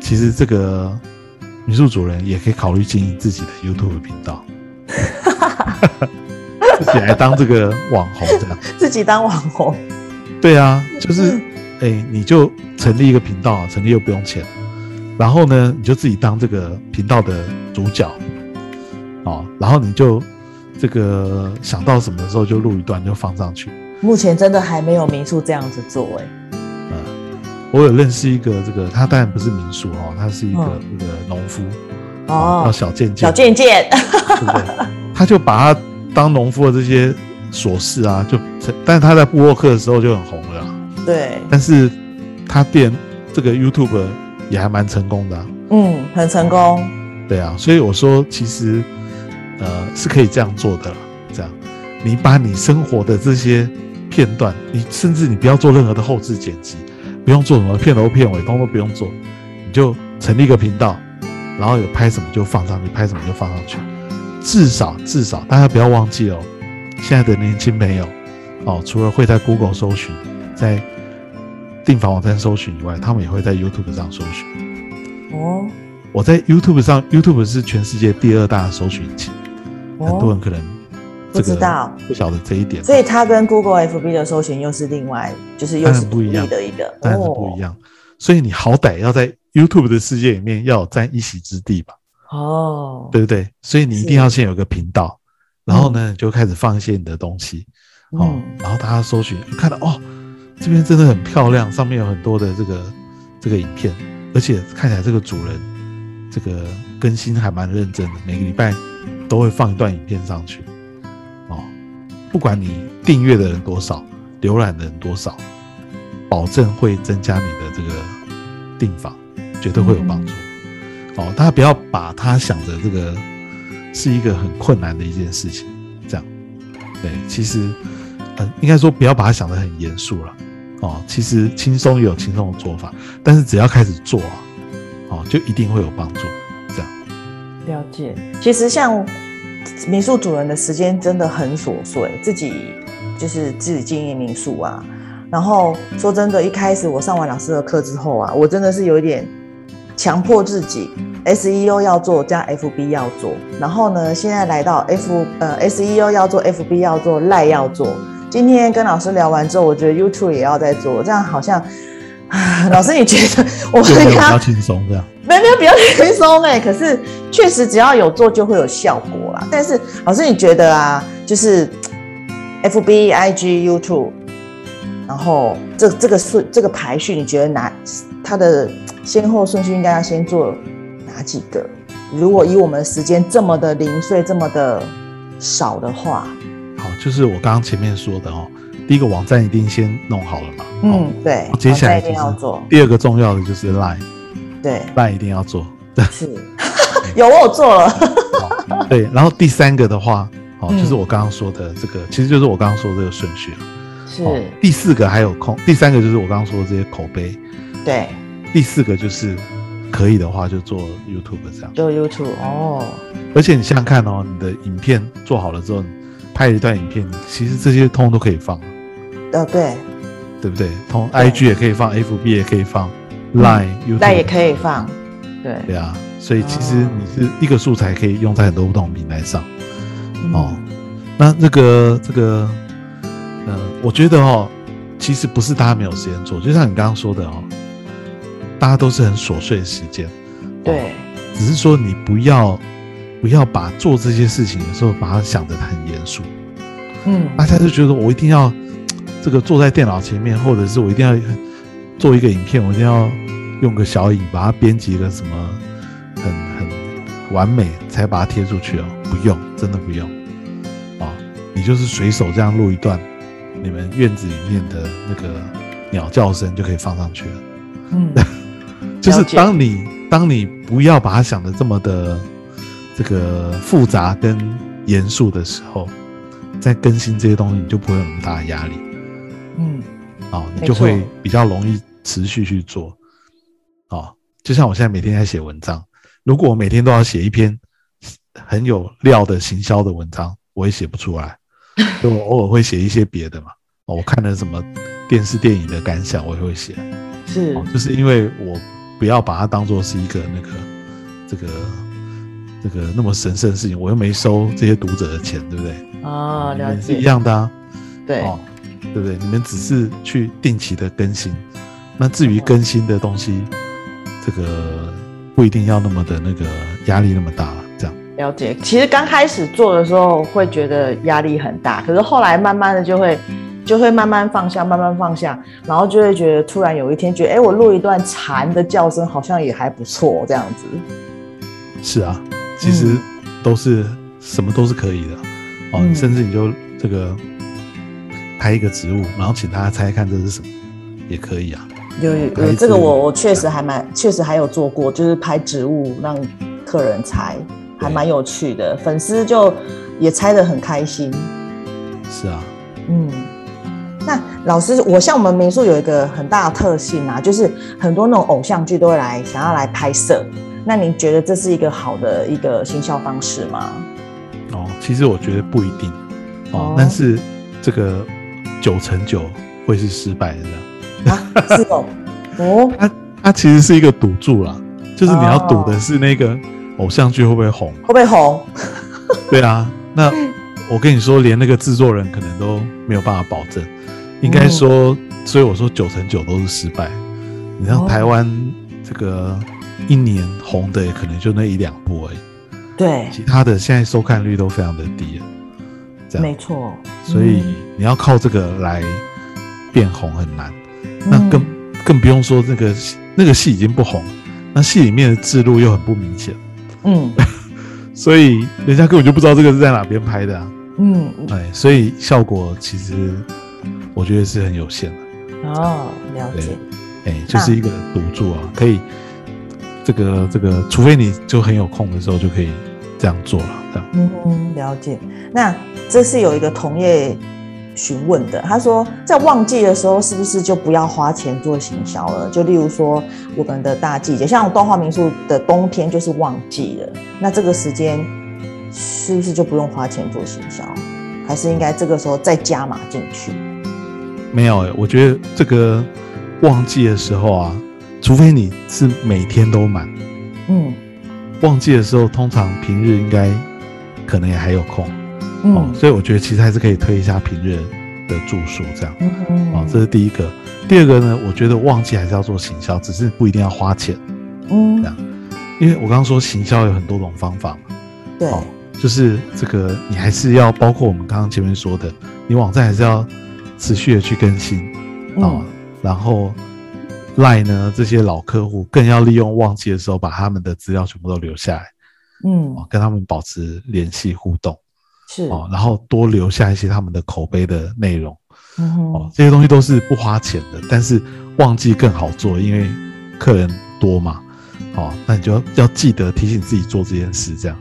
其实这个民宿主人也可以考虑经营自己的 YouTube 频道，自己来当这个网红这样。自己当网红，对啊，就是哎、你就成立一个频道，成立又不用钱，然后呢，你就自己当这个频道的主角，哦，然后你就这个想到什么的时候就录一段就放上去。目前真的还没有民宿这样子做哎、嗯，我有认识一个这个，他当然不是民宿哦，他是一个嗯。那个农夫，哦。叫小健健，小健健，对不对？他就把他当农夫的这些琐事啊，就但是他在布洛克的时候就很红了。啦，对，但是他店这个 YouTube 也还蛮成功的、啊，嗯，很成功，对啊，所以我说其实呃是可以这样做的啦，这样。你把你生活的这些片段，你甚至你不要做任何的后置剪辑，不用做什么片头片尾，通通不用做，你就成立一个频道，然后有拍什么就放上去，拍什么就放上去，至少至少大家不要忘记哦，现在的年轻朋友哦，除了会在 Google 搜寻，在订房网站搜寻以外，他们也会在 YouTube 上搜寻。哦我在 YouTube 上，YouTube 是全世界第二大的搜寻引擎，很多哦，人可能不这个知道，不晓得这一点，所以它跟 Google FB 的搜寻又是另外，就是又是不一样的一个，但是不一样。所以你好歹要在 YouTube 的世界里面要有占一席之地吧，哦，对不对？所以你一定要先有个频道，然后呢，你就开始放一些你的东西，哦嗯，然后大家搜寻看到哦，这边真的很漂亮，上面有很多的这个这个影片，而且看起来这个主人这个更新还蛮认真的，每个礼拜都会放一段影片上去，哦，不管你订阅的人多少，浏览的人多少，保证会增加你的这个订房，绝对会有帮助。哦，大家不要把它想着这个是一个很困难的一件事情，这样，对，其实，呃，应该说不要把它想得很严肃了，哦，其实轻松也有轻松的做法，但是只要开始做啊，哦，就一定会有帮助，这样，了解。其实像民宿主人的时间真的很琐碎，自己就是自己经营民宿啊。然后说真的，一开始我上完老师的课之后啊，我真的是有一点强迫自己，SEO 要做加 FB 要做，然后呢，现在来到 F 呃 SEO 要做，FB 要做，赖要做。今天跟老师聊完之后，我觉得 YouTube 也要在做，这样好像啊，老师你觉得我就没有比较轻松这样。没有没有比较轻松哎，可是确实只要有做就会有效果啦。但是老师你觉得啊，就是 F B I G YouTube，然后这这个顺这个排序，你觉得哪它的先后顺序应该要先做哪几个？如果以我们时间这么的零碎，这么的少的话，好，就是我刚刚前面说的哦，第一个网站一定先弄好了嘛，嗯哦，，对，接下来一定要就是做，第二个重要的就是 Line，Line 对，一定要做，是。有我有做了，对，然后第三个的话，哦，嗯。就是我刚刚说的这个，其实就是我刚刚说的这个顺序了。是，哦，第四个还有空，第三个就是我刚刚说的这些口碑，对，第四个就是可以的话就做 YouTube 这样。做 YouTube 哦，而且你想想看哦，你的影片做好了之后，你拍一段影片，其实这些通通都可以放，呃，对，对不对？通对 IG 也可以放，FB 也可以放，Line、那也可以放，对，对啊，所以其实哦你是一个素材可以用在很多不同平台上。嗯。哦，那这个这个，呃，我觉得哦，其实不是大家没有时间做，就像你刚刚说的哦，大家都是很琐碎的时间，对，只是说你不要不要把做这些事情的时候把它想得很严肃，嗯，大家就觉得我一定要这个坐在电脑前面，或者是我一定要做一个影片，我一定要用个小影把它编辑个什么很很完美才把它贴出去哦，不用，真的不用啊、你就是随手这样录一段你们院子里面的那个鸟叫声就可以放上去了。嗯，就是当你当你不要把它想的这么的这个复杂跟严肃的时候，在更新这些东西，你就不会有那么大的压力。嗯，啊，你就会比较容易持续去做。啊，就像我现在每天在写文章，如果我每天都要写一篇很有料的行销的文章，我也写不出来。所以我偶尔会写一些别的嘛。哦，我看了什么电视电影的感想，我也会写。是哦，就是因为我不要把它当做是一个那个这个这个那么神圣的事情，我又没收这些读者的钱，对不对？哦，了解是一，样的啊，对，哦，对不对？你们只是去定期的更新，那至于更新的东西，这个不一定要那么的那个压力那么大了，这样。了解。其实刚开始做的时候会觉得压力很大，可是后来慢慢的就会就会慢慢放下，慢慢放下，然后就会觉得突然有一天觉得，哎，我录一段蝉的叫声好像也还不错，这样子。是啊，其实都是、什么都是可以的哦，嗯甚至你就这个拍一个植物，然后请大家猜看这是什么，也可以啊。有有这个我我确实还蛮确实还有做过，就是拍植物让客人猜，还蛮有趣的，粉丝就也猜得很开心。是啊，嗯，那老师，我像我们民宿有一个很大的特性啊，就是很多那种偶像剧都会来想要来拍摄。那您觉得这是一个好的一个行销方式吗？哦，其实我觉得不一定哦，哦但是这个九成九会是失败的。啊，是哦，哦，它它其实是一个赌注啦，就是你要赌哦的是那个偶像剧会不会红。会不会红？对啊，那我跟你说，连那个制作人可能都没有办法保证。应该说，所以我说九成九都是失败。你像哦台湾这个一年红的，也可能就那一两部而已，对，其他的现在收看率都非常的低了。这样没，错。所以嗯你要靠这个来变红很难。那更嗯更不用说那个戏那个戏已经不红，那戏里面的制度又很不明显，嗯 所以人家根本就不知道这个是在哪边拍的啊。嗯哎，所以效果其实我觉得是很有限的。哦，了解。哎，就是一个赌注啊，可以这个这个，除非你就很有空的时候就可以这样做了，这样。嗯，了解。那这是有一个同业询问的，他说在旺季的时候是不是就不要花钱做行销了？就例如说我们的大季节，像东华民宿的冬天就是旺季了，那这个时间是不是就不用花钱做行销？还是应该这个时候再加码进去？没有哎，我觉得这个旺季的时候啊，除非你是每天都满，嗯旺季的时候通常平日应该可能也还有空哦，嗯所以我觉得其实还是可以推一下平日的住宿这样。嗯。哦，这是第一个。第二个呢，我觉得旺季还是要做行销，只是不一定要花钱，嗯。这样。因为我刚刚说行销有很多种方法嘛。对。哦，就是这个你还是要包括我们刚刚前面说的，你网站还是要持续的去更新啊、嗯然后 Line 呢这些老客户更要利用旺季的时候把他们的资料全部都留下来嗯。哦，跟他们保持联系互动是哦，然后多留下一些他们的口碑的内容。嗯哦，这些东西都是不花钱的，但是旺季更好做，因为客人多嘛。哦，那你就要要记得提醒自己做这件事，这样。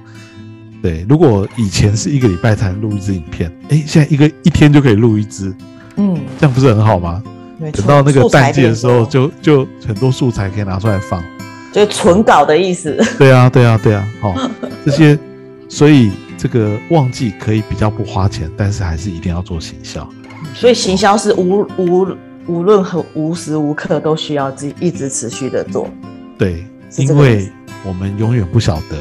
对，如果以前是一个礼拜才能录一支影片，哎，现在一个一天就可以录一支，嗯，这样不是很好吗？等到那个淡季的时候就，就很多素材可以拿出来放。就是存稿的意思。对啊，对啊，对啊，哦，这些，所以这个旺季可以比较不花钱，但是还是一定要做行销。所以行销是无无无论何无时无刻都需要自己一直持续的做。对，因为我们永远不晓得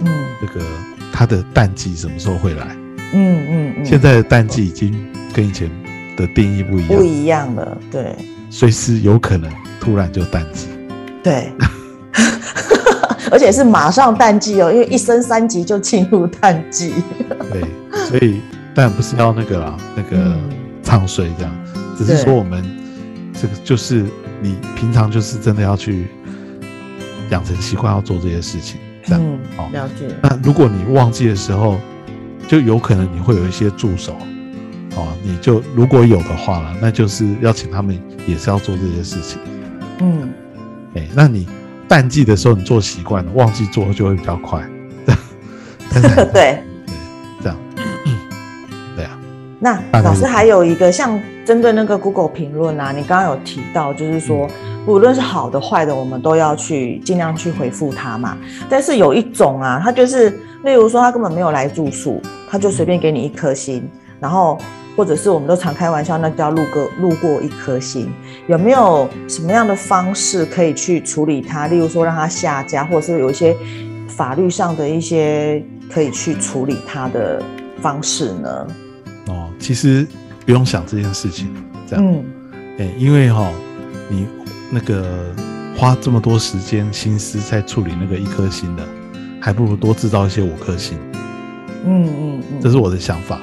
嗯这个它的淡季什么时候会来。嗯嗯嗯，现在的淡季已经跟以前的定义不一样，不一样了，对随时有可能突然就淡季。对，而且是马上淡季哦，因为一升三级就进入淡季。对，所以当然不是要那个啦，那个嗯唱衰这样，只是说我们这个就是你平常就是真的要去养成习惯要做这些事情，这样。嗯哦，了解。那如果你忘记的时候，就有可能你会有一些助手，哦，你就如果有的话了，那就是要请他们也是要做这些事情。嗯，哎、那你淡季的时候你做习惯了，旺季做就会比较快。但是还对。这样，对啊，那老师还有一个像这针对那个 Google 评论啊，你刚刚有提到，就是说，无论是好的坏的，我们都要去尽量去回复他嘛。但是有一种啊，他就是，例如说他根本没有来住宿，他就随便给你一颗星，然后或者是我们都常开玩笑，那叫路过路过一颗星。有没有什么样的方式可以去处理它？例如说让它下架，或者是有一些法律上的一些可以去处理它的方式呢？哦，其实。不用想这件事情，这样，哎，因为哈，你那个花这么多时间心思在处理那个一颗星的，还不如多制造一些五颗星。嗯嗯嗯，这是我的想法。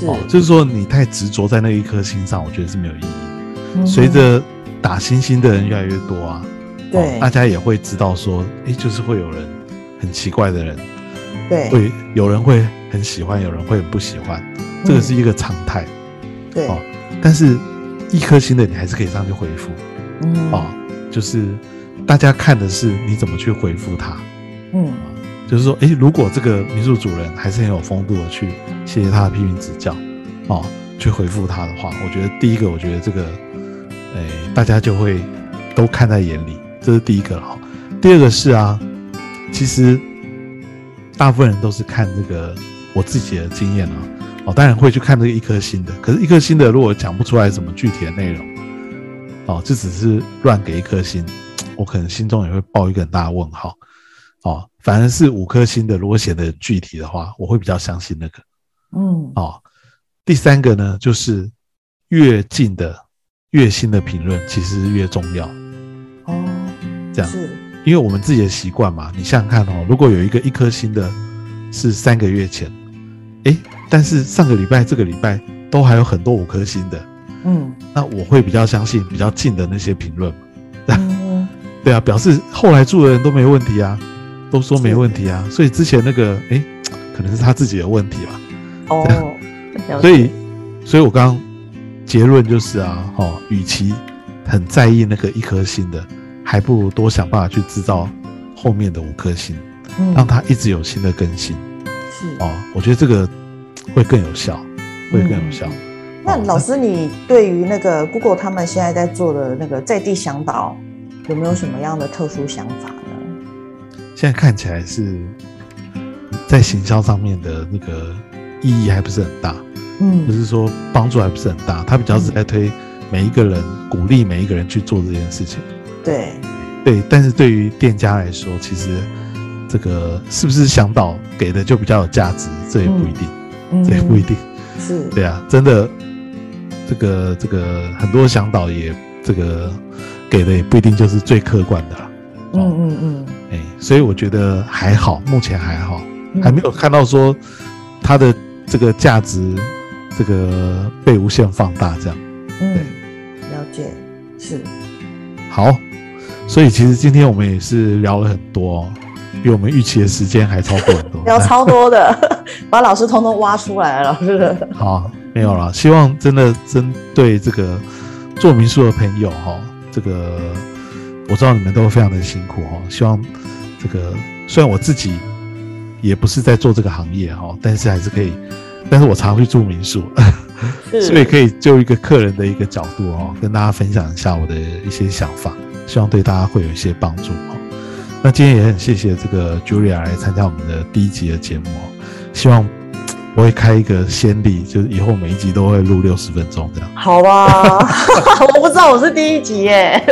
是，就是说你太执着在那一颗星上，我觉得是没有意义。随着打星星的人越来越多啊，对，大家也会知道说，哎，就是会有人很奇怪的人，对，会有人会很喜欢，有人会很不喜欢，这个是一个常态。对。哦，但是一颗星的你还是可以上去回复，嗯哦，就是大家看的是你怎么去回复他，嗯，就是说，哎，如果这个民宿主人还是很有风度的去谢谢他的批评指教，哦，去回复他的话，我觉得第一个，我觉得这个，哎，大家就会都看在眼里，这是第一个哈。第二个是啊，其实大部分人都是看这个我自己的经验啊。哦，当然会去看这个一颗星的，可是，一颗星的如果讲不出来什么具体的内容，哦，这只是乱给一颗星，我可能心中也会抱一个很大的问号。哦，反而是五颗星的，如果写的具体的话，我会比较相信那个。嗯，哦，第三个呢，就是越近的越新的评论其实是越重要。哦，这样是，因为我们自己的习惯嘛。你想想看哦，如果有一个一颗星的，是三个月前，哎。但是上个礼拜、这个礼拜都还有很多五颗星的，嗯，那我会比较相信比较近的那些评论，嗯，对啊，表示后来住的人都没问题啊，都说没问题啊，所以之前那个哎，可能是他自己的问题吧，哦，所以，所以我刚刚结论就是啊，哦，与其很在意那个一颗星的，还不如多想办法去制造后面的五颗星，让它一直有新的更新，是。哦，我觉得这个。会更有效，会更有效。那老师，你对于那个 Google 他们现在在做的那个在地向导，有没有什么样的特殊想法？呢？现在看起来是在行销上面的那个意义还不是很大，嗯，就是说帮助还不是很大。他比较是在推每一个人，鼓励每一个人去做这件事情。对，对。但是对于店家来说，其实这个是不是向导给的就比较有价值，这也不一定。这也不一定，是对啊，真的，这个这个很多向导也这个给的也不一定就是最客观的，嗯嗯嗯，哎，所以我觉得还好，目前还好，还没有看到说它的这个价值这个被无限放大这样，嗯，了解，是好，所以其实今天我们也是聊了很多。比我们预期的时间还超过很多，聊超多的，把老师通通挖出来了，老师。好，没有了。希望真的针对这个做民宿的朋友哈，这个我知道你们都非常的辛苦哈。希望这个虽然我自己也不是在做这个行业哈，但是还是可以，但是我常去住民宿，所以可以就一个客人的一个角度哦，跟大家分享一下我的一些想法，希望对大家会有一些帮助哈。那今天也很谢谢这个 Julia 来参加我们的第一集的节目，希望我会开一个先例，就是以后每一集都会录六十分钟这样。好吧，我不知道我是第一集耶。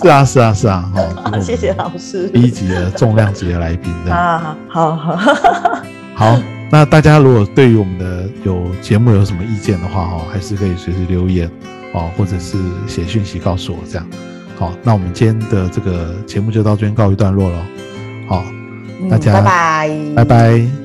是啊是啊是啊，好，谢谢老师。第一集的重量级的来宾这样。啊，好好 好。那大家如果对于我们的有节目有什么意见的话，哈，还是可以随时留言哦，或者是写讯息告诉我这样。好，那我们今天的这个节目就到这边告一段落了。好，大家拜拜，拜拜。